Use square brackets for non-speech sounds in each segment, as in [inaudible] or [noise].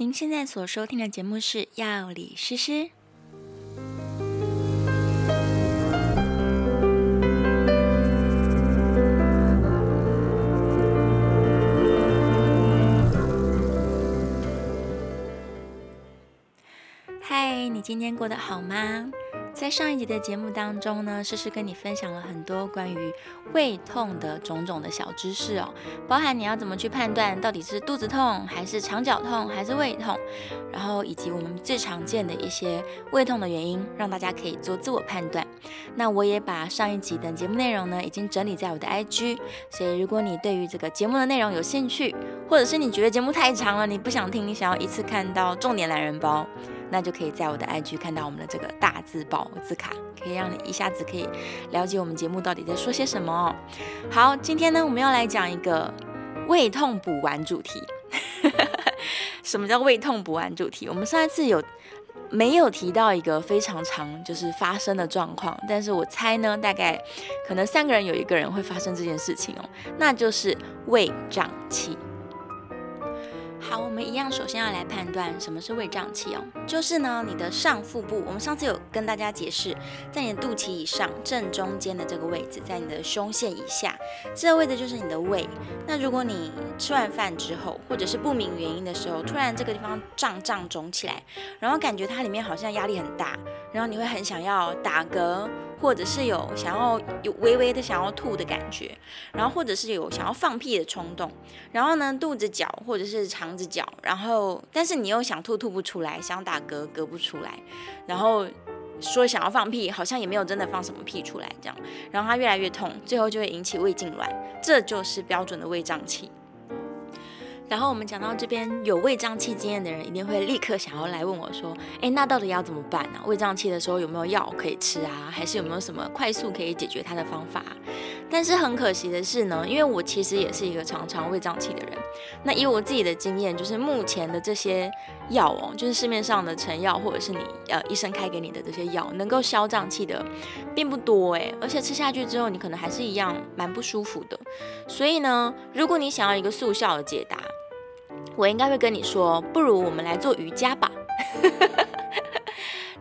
您现在所收听的节目是《药理诗诗》。嗨，你今天过得好吗？在上一集的节目当中呢，诗诗跟你分享了很多关于胃痛的种种的小知识哦，包含你要怎么去判断到底是肚子痛还是肠绞痛还是胃痛，然后以及我们最常见的一些胃痛的原因，让大家可以做自我判断。那我也把上一集的节目内容呢，已经整理在我的 IG，所以如果你对于这个节目的内容有兴趣，或者是你觉得节目太长了，你不想听，你想要一次看到重点懒人包。那就可以在我的 IG 看到我们的这个大字报字卡，可以让你一下子可以了解我们节目到底在说些什么哦。好，今天呢，我们要来讲一个胃痛补丸主题。[laughs] 什么叫胃痛补丸主题？我们上一次有没有提到一个非常常就是发生的状况？但是我猜呢，大概可能三个人有一个人会发生这件事情哦，那就是胃胀气。好，我们一样，首先要来判断什么是胃胀气哦，就是呢，你的上腹部，我们上次有跟大家解释，在你的肚脐以上正中间的这个位置，在你的胸线以下，这个位置就是你的胃。那如果你吃完饭之后，或者是不明原因的时候，突然这个地方胀胀肿起来，然后感觉它里面好像压力很大，然后你会很想要打嗝。或者是有想要有微微的想要吐的感觉，然后或者是有想要放屁的冲动，然后呢，肚子绞或者是肠子绞，然后但是你又想吐吐不出来，想打嗝嗝不出来，然后说想要放屁，好像也没有真的放什么屁出来这样，然后它越来越痛，最后就会引起胃痉挛，这就是标准的胃胀气。然后我们讲到这边，有胃胀气经验的人一定会立刻想要来问我说：“诶，那到底要怎么办呢？胃胀气的时候有没有药可以吃啊？还是有没有什么快速可以解决它的方法？”但是很可惜的是呢，因为我其实也是一个常常胃胀气的人。那以我自己的经验，就是目前的这些药哦，就是市面上的成药或者是你呃医生开给你的这些药，能够消胀气的并不多诶，而且吃下去之后，你可能还是一样蛮不舒服的。所以呢，如果你想要一个速效的解答，我应该会跟你说，不如我们来做瑜伽吧。[laughs]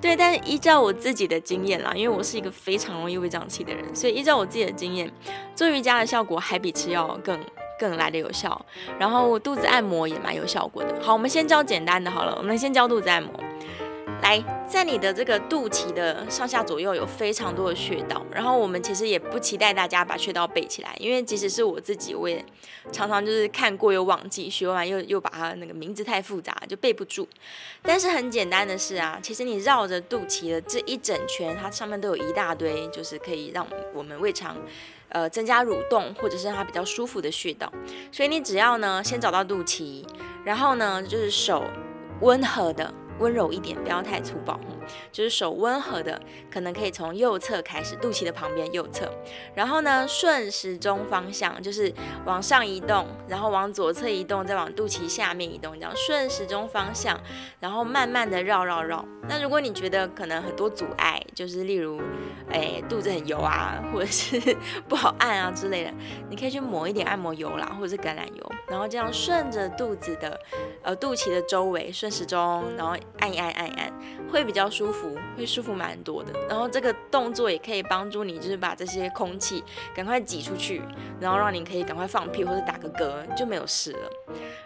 对，但是依照我自己的经验啦，因为我是一个非常容易胃胀气的人，所以依照我自己的经验，做瑜伽的效果还比吃药更更来的有效。然后肚子按摩也蛮有效果的。好，我们先教简单的好了，我们先教肚子按摩。来，在你的这个肚脐的上下左右有非常多的穴道，然后我们其实也不期待大家把穴道背起来，因为即使是我自己，我也常常就是看过又忘记，学完又又把它那个名字太复杂就背不住。但是很简单的是啊，其实你绕着肚脐的这一整圈，它上面都有一大堆，就是可以让我们胃肠呃增加蠕动或者是让它比较舒服的穴道。所以你只要呢先找到肚脐，然后呢就是手温和的。温柔一点，不要太粗暴。就是手温和的，可能可以从右侧开始，肚脐的旁边右侧，然后呢顺时钟方向，就是往上移动，然后往左侧移动，再往肚脐下面移动，这样顺时钟方向，然后慢慢的绕绕绕。那如果你觉得可能很多阻碍，就是例如，哎，肚子很油啊，或者是 [laughs] 不好按啊之类的，你可以去抹一点按摩油啦，或者是橄榄油，然后这样顺着肚子的，呃，肚脐的周围顺时钟，然后按一按按一按，会比较。舒服会舒服蛮多的，然后这个动作也可以帮助你，就是把这些空气赶快挤出去，然后让你可以赶快放屁或者打个嗝，就没有事了。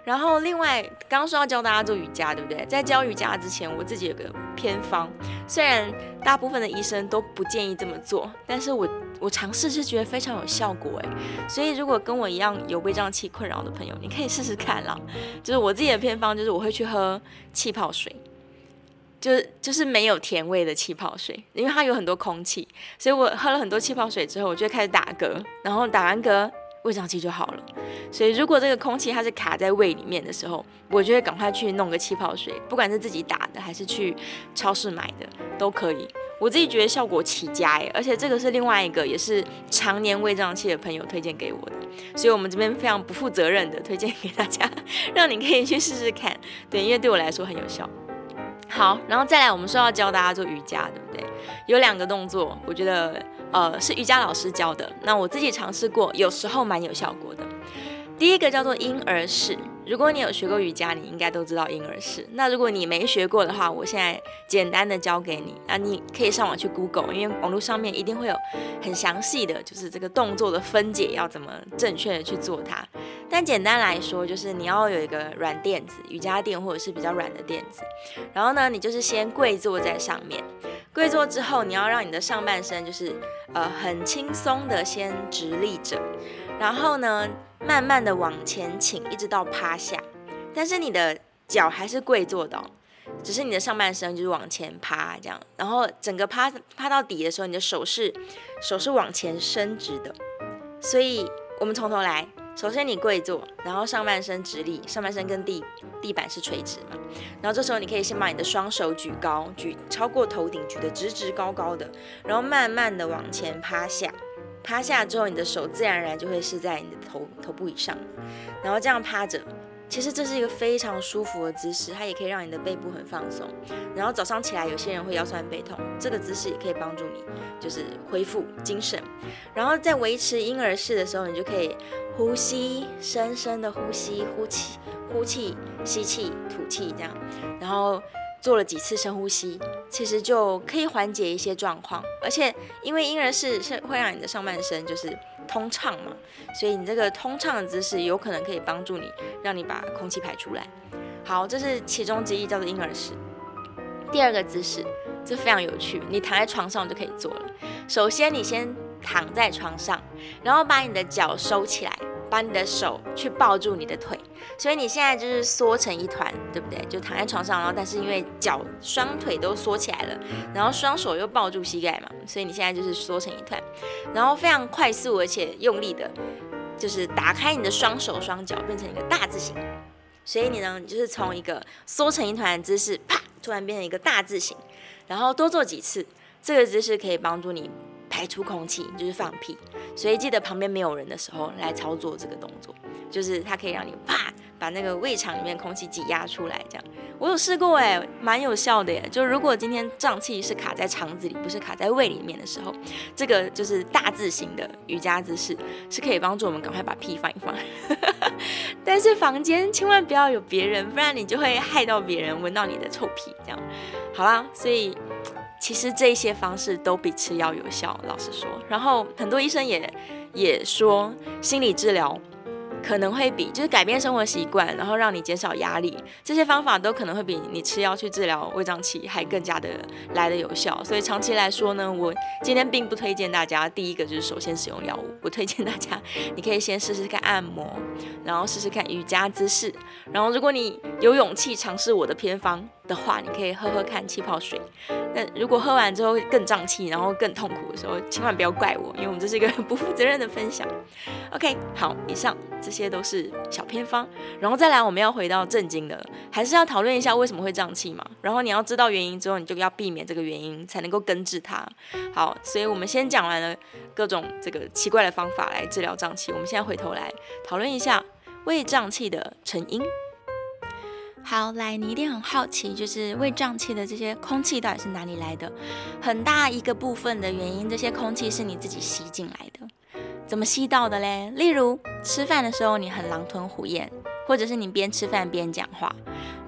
然后另外刚刚说要教大家做瑜伽，对不对？在教瑜伽之前，我自己有个偏方，虽然大部分的医生都不建议这么做，但是我我尝试是觉得非常有效果诶。所以如果跟我一样有胃胀气困扰的朋友，你可以试试看啦。就是我自己的偏方，就是我会去喝气泡水。就是就是没有甜味的气泡水，因为它有很多空气，所以我喝了很多气泡水之后，我就开始打嗝，然后打完嗝，胃胀气就好了。所以如果这个空气它是卡在胃里面的时候，我就会赶快去弄个气泡水，不管是自己打的还是去超市买的都可以。我自己觉得效果奇佳哎，而且这个是另外一个也是常年胃胀气的朋友推荐给我的，所以我们这边非常不负责任的推荐给大家，[laughs] 让你可以去试试看。对，因为对我来说很有效。好，然后再来，我们说要教大家做瑜伽，对不对？有两个动作，我觉得呃是瑜伽老师教的，那我自己尝试过，有时候蛮有效果的。第一个叫做婴儿式，如果你有学过瑜伽，你应该都知道婴儿式。那如果你没学过的话，我现在简单的教给你。那你可以上网去 Google，因为网络上面一定会有很详细的，就是这个动作的分解要怎么正确的去做它。但简单来说，就是你要有一个软垫子，瑜伽垫或者是比较软的垫子。然后呢，你就是先跪坐在上面。跪坐之后，你要让你的上半身就是呃很轻松的先直立着。然后呢，慢慢的往前倾，一直到趴下，但是你的脚还是跪坐的，只是你的上半身就是往前趴这样。然后整个趴趴到底的时候，你的手是手是往前伸直的。所以我们从头来，首先你跪坐，然后上半身直立，上半身跟地地板是垂直嘛。然后这时候你可以先把你的双手举高，举超过头顶，举得直直高高的，然后慢慢的往前趴下。趴下之后，你的手自然而然就会是在你的头头部以上，然后这样趴着，其实这是一个非常舒服的姿势，它也可以让你的背部很放松。然后早上起来，有些人会腰酸背痛，这个姿势也可以帮助你，就是恢复精神。然后在维持婴儿式的时候，你就可以呼吸，深深的呼吸，呼气，呼气，吸气，吐气，这样，然后。做了几次深呼吸，其实就可以缓解一些状况，而且因为婴儿式是会让你的上半身就是通畅嘛，所以你这个通畅的姿势有可能可以帮助你，让你把空气排出来。好，这是其中之一，叫做婴儿式。第二个姿势，这非常有趣，你躺在床上就可以做了。首先，你先躺在床上，然后把你的脚收起来。把你的手去抱住你的腿，所以你现在就是缩成一团，对不对？就躺在床上，然后但是因为脚双腿都缩起来了，然后双手又抱住膝盖嘛，所以你现在就是缩成一团，然后非常快速而且用力的，就是打开你的双手双脚，变成一个大字形。所以你呢，你就是从一个缩成一团的姿势，啪，突然变成一个大字形，然后多做几次，这个姿势可以帮助你。排出空气就是放屁，所以记得旁边没有人的时候来操作这个动作，就是它可以让你啪把那个胃肠里面空气挤压出来。这样我有试过哎，蛮有效的耶。就如果今天胀气是卡在肠子里，不是卡在胃里面的时候，这个就是大字型的瑜伽姿势是可以帮助我们赶快把屁放一放。[laughs] 但是房间千万不要有别人，不然你就会害到别人闻到你的臭屁。这样好啦，所以。其实这些方式都比吃药有效，老实说。然后很多医生也也说，心理治疗可能会比就是改变生活习惯，然后让你减少压力，这些方法都可能会比你吃药去治疗胃胀气还更加的来的有效。所以长期来说呢，我今天并不推荐大家，第一个就是首先使用药物，我推荐大家你可以先试试看按摩，然后试试看瑜伽姿势，然后如果你有勇气尝试我的偏方的话，你可以喝喝看气泡水。那如果喝完之后更胀气，然后更痛苦的时候，千万不要怪我，因为我们这是一个不负责任的分享。[laughs] OK，好，以上这些都是小偏方，然后再来我们要回到正经的，还是要讨论一下为什么会胀气嘛。然后你要知道原因之后，你就要避免这个原因，才能够根治它。好，所以我们先讲完了各种这个奇怪的方法来治疗胀气，我们现在回头来讨论一下胃胀气的成因。好，来，你一定很好奇，就是胃胀气的这些空气到底是哪里来的？很大一个部分的原因，这些空气是你自己吸进来的。怎么吸到的嘞？例如吃饭的时候，你很狼吞虎咽，或者是你边吃饭边讲话，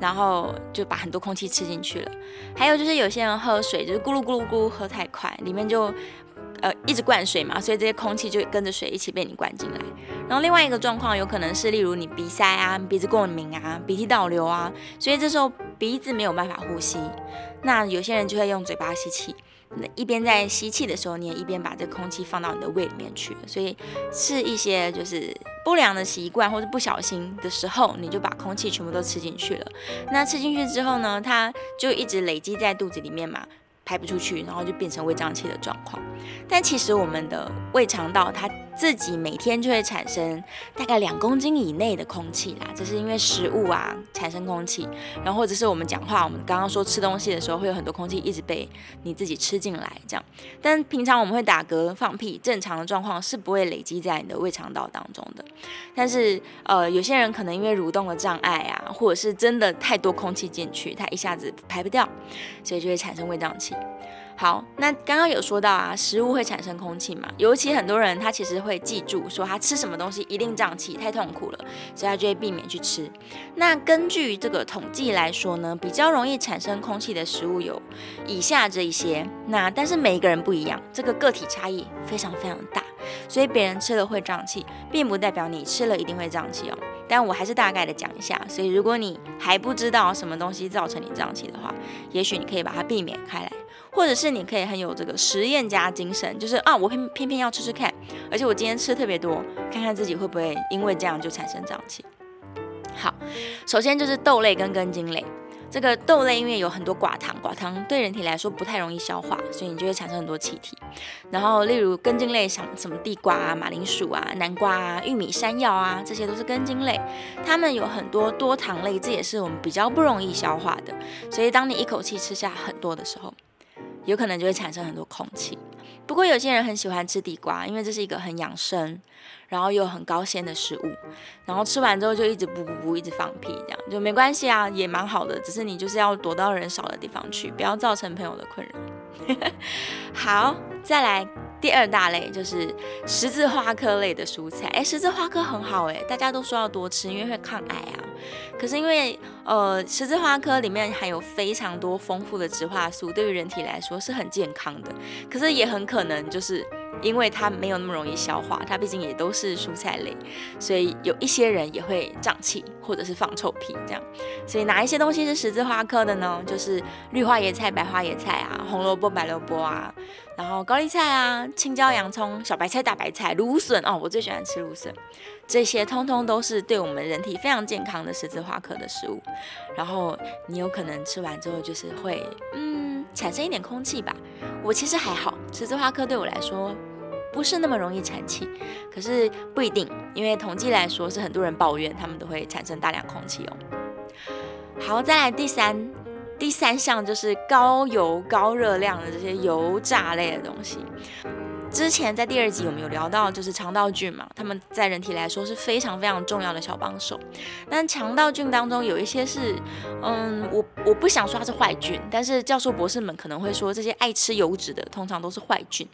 然后就把很多空气吃进去了。还有就是有些人喝水，就是咕噜咕噜咕噜喝太快，里面就。呃，一直灌水嘛，所以这些空气就跟着水一起被你灌进来。然后另外一个状况有可能是，例如你鼻塞啊、鼻子过敏啊、鼻涕倒流啊，所以这时候鼻子没有办法呼吸。那有些人就会用嘴巴吸气，那一边在吸气的时候，你也一边把这空气放到你的胃里面去。所以是一些就是不良的习惯，或者不小心的时候，你就把空气全部都吃进去了。那吃进去之后呢，它就一直累积在肚子里面嘛。排不出去，然后就变成胃胀气的状况。但其实我们的胃肠道它自己每天就会产生大概两公斤以内的空气啦，这是因为食物啊产生空气，然后或者是我们讲话，我们刚刚说吃东西的时候会有很多空气一直被你自己吃进来这样。但平常我们会打嗝、放屁，正常的状况是不会累积在你的胃肠道当中的。但是呃，有些人可能因为蠕动的障碍啊，或者是真的太多空气进去，它一下子排不掉，所以就会产生胃胀气。好，那刚刚有说到啊，食物会产生空气嘛，尤其很多人他其实会记住说他吃什么东西一定胀气，太痛苦了，所以他就会避免去吃。那根据这个统计来说呢，比较容易产生空气的食物有以下这一些。那但是每一个人不一样，这个个体差异非常非常大，所以别人吃了会胀气，并不代表你吃了一定会胀气哦。但我还是大概的讲一下，所以如果你还不知道什么东西造成你胀气的话，也许你可以把它避免开来。或者是你可以很有这个实验家精神，就是啊，我偏偏偏要吃吃看，而且我今天吃特别多，看看自己会不会因为这样就产生胀气。好，首先就是豆类跟根茎类。这个豆类因为有很多寡糖，寡糖对人体来说不太容易消化，所以你就会产生很多气体。然后例如根茎类，像什么地瓜啊、马铃薯啊、南瓜啊、玉米、山药啊，这些都是根茎类，它们有很多多糖类，这也是我们比较不容易消化的。所以当你一口气吃下很多的时候，有可能就会产生很多空气。不过有些人很喜欢吃地瓜，因为这是一个很养生，然后又很高纤的食物。然后吃完之后就一直噗噗噗，一直放屁，这样就没关系啊，也蛮好的。只是你就是要躲到人少的地方去，不要造成朋友的困扰。[laughs] 好，再来。第二大类就是十字花科类的蔬菜，哎，十字花科很好哎，大家都说要多吃，因为会抗癌啊。可是因为呃，十字花科里面含有非常多丰富的植化素，对于人体来说是很健康的。可是也很可能就是。因为它没有那么容易消化，它毕竟也都是蔬菜类，所以有一些人也会胀气或者是放臭屁这样。所以哪一些东西是十字花科的呢？就是绿花椰菜、白花椰菜啊，红萝卜、白萝卜啊，然后高丽菜啊，青椒、洋葱、小白菜、大白菜、芦笋哦，我最喜欢吃芦笋，这些通通都是对我们人体非常健康的十字花科的食物。然后你有可能吃完之后就是会嗯产生一点空气吧。我其实还好，十字花科对我来说。不是那么容易产气，可是不一定，因为统计来说是很多人抱怨，他们都会产生大量空气哦。好，再来第三第三项就是高油高热量的这些油炸类的东西。之前在第二集我们有聊到，就是肠道菌嘛，他们在人体来说是非常非常重要的小帮手。但肠道菌当中有一些是，嗯，我我不想说它是坏菌，但是教授博士们可能会说，这些爱吃油脂的通常都是坏菌，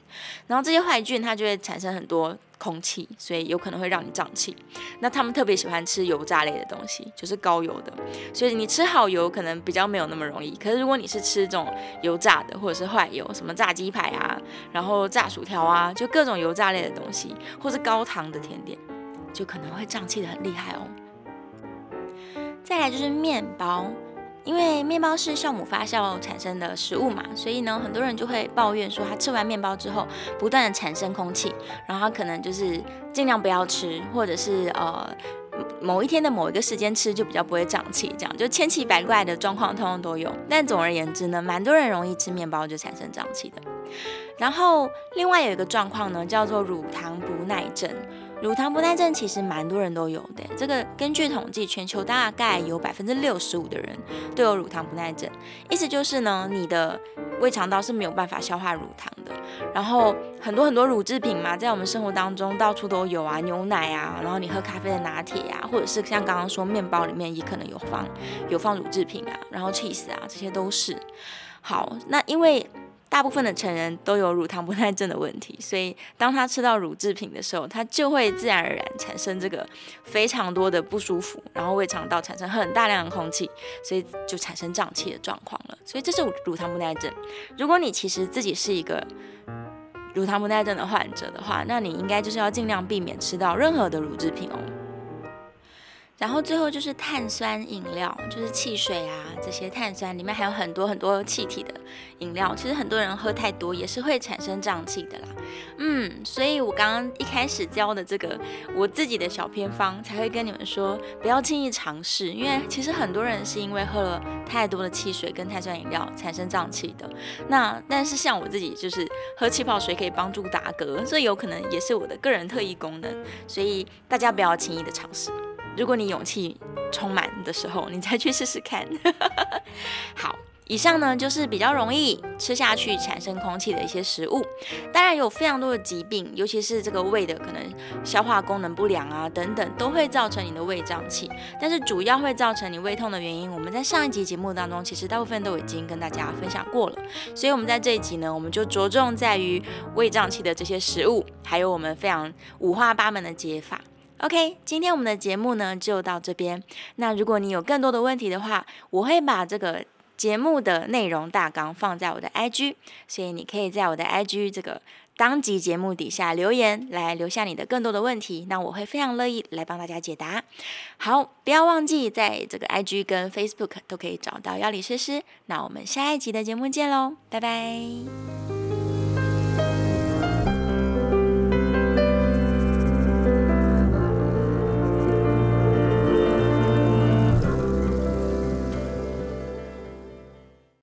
然后这些坏菌它就会产生很多。空气，所以有可能会让你胀气。那他们特别喜欢吃油炸类的东西，就是高油的。所以你吃好油可能比较没有那么容易。可是如果你是吃这种油炸的，或者是坏油，什么炸鸡排啊，然后炸薯条啊，就各种油炸类的东西，或是高糖的甜点，就可能会胀气得很厉害哦。再来就是面包。因为面包是酵母发酵产生的食物嘛，所以呢，很多人就会抱怨说，他吃完面包之后不断的产生空气，然后他可能就是尽量不要吃，或者是呃某一天的某一个时间吃就比较不会胀气，这样就千奇百怪的状况通通都有。但总而言之呢，蛮多人容易吃面包就产生胀气的。然后另外有一个状况呢，叫做乳糖不耐症。乳糖不耐症其实蛮多人都有的，这个根据统计，全球大概有百分之六十五的人都有乳糖不耐症。意思就是呢，你的胃肠道是没有办法消化乳糖的。然后很多很多乳制品嘛，在我们生活当中到处都有啊，牛奶啊，然后你喝咖啡的拿铁呀，或者是像刚刚说面包里面也可能有放有放乳制品啊，然后 cheese 啊，这些都是。好，那因为。大部分的成人都有乳糖不耐症的问题，所以当他吃到乳制品的时候，他就会自然而然产生这个非常多的不舒服，然后胃肠道产生很大量的空气，所以就产生胀气的状况了。所以这是乳糖不耐症。如果你其实自己是一个乳糖不耐症的患者的话，那你应该就是要尽量避免吃到任何的乳制品哦。然后最后就是碳酸饮料，就是汽水啊，这些碳酸里面还有很多很多气体的饮料，其实很多人喝太多也是会产生胀气的啦。嗯，所以我刚刚一开始教的这个我自己的小偏方，才会跟你们说不要轻易尝试，因为其实很多人是因为喝了太多的汽水跟碳酸饮料产生胀气的。那但是像我自己就是喝气泡水可以帮助打嗝，这有可能也是我的个人特异功能，所以大家不要轻易的尝试。如果你勇气充满的时候，你再去试试看。[laughs] 好，以上呢就是比较容易吃下去产生空气的一些食物。当然有非常多的疾病，尤其是这个胃的可能消化功能不良啊等等，都会造成你的胃胀气。但是主要会造成你胃痛的原因，我们在上一集节目当中其实大部分都已经跟大家分享过了。所以我们在这一集呢，我们就着重在于胃胀气的这些食物，还有我们非常五花八门的解法。OK，今天我们的节目呢就到这边。那如果你有更多的问题的话，我会把这个节目的内容大纲放在我的 IG，所以你可以在我的 IG 这个当集节目底下留言，来留下你的更多的问题，那我会非常乐意来帮大家解答。好，不要忘记在这个 IG 跟 Facebook 都可以找到药理诗诗。那我们下一集的节目见喽，拜拜。